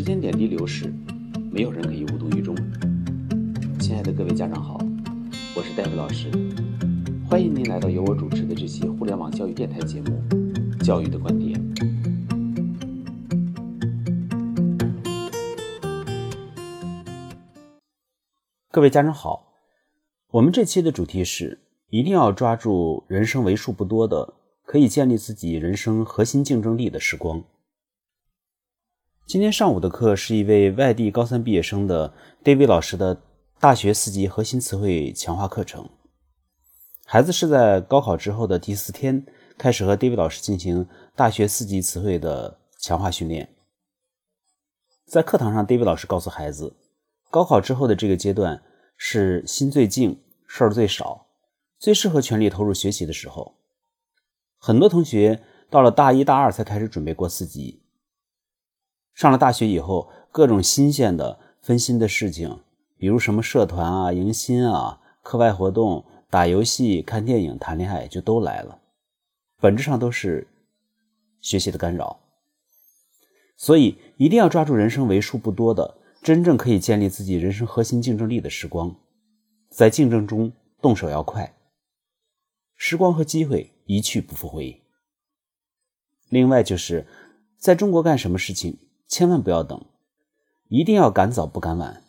时间点滴流逝，没有人可以无动于衷。亲爱的各位家长好，我是戴维老师，欢迎您来到由我主持的这期互联网教育电台节目《教育的观点》。各位家长好，我们这期的主题是一定要抓住人生为数不多的可以建立自己人生核心竞争力的时光。今天上午的课是一位外地高三毕业生的 David 老师的大学四级核心词汇强化课程。孩子是在高考之后的第四天开始和 David 老师进行大学四级词汇的强化训练。在课堂上，David 老师告诉孩子，高考之后的这个阶段是心最静、事儿最少、最适合全力投入学习的时候。很多同学到了大一大二才开始准备过四级。上了大学以后，各种新鲜的、分心的事情，比如什么社团啊、迎新啊、课外活动、打游戏、看电影、谈恋爱，就都来了，本质上都是学习的干扰。所以，一定要抓住人生为数不多的真正可以建立自己人生核心竞争力的时光，在竞争中动手要快，时光和机会一去不复回。另外，就是在中国干什么事情。千万不要等，一定要赶早不赶晚，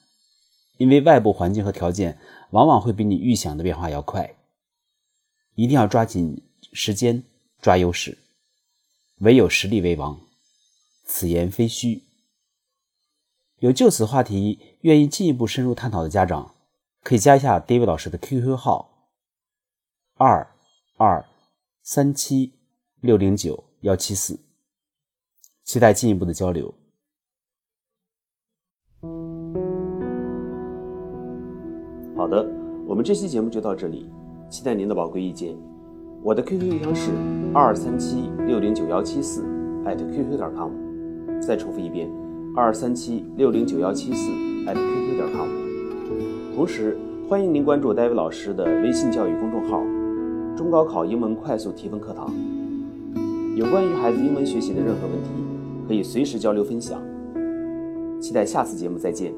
因为外部环境和条件往往会比你预想的变化要快。一定要抓紧时间，抓优势，唯有实力为王。此言非虚。有就此话题愿意进一步深入探讨的家长，可以加一下 David 老师的 QQ 号：二二三七六零九幺七四，期待进一步的交流。好的，我们这期节目就到这里，期待您的宝贵意见。我的 QQ 邮箱是二三七六零九幺七四 @QQ 点 com，再重复一遍，二三七六零九幺七四 @QQ 点 com。同时，欢迎您关注戴维老师的微信教育公众号“中高考英文快速提分课堂”，有关于孩子英文学习的任何问题，可以随时交流分享。期待下次节目再见。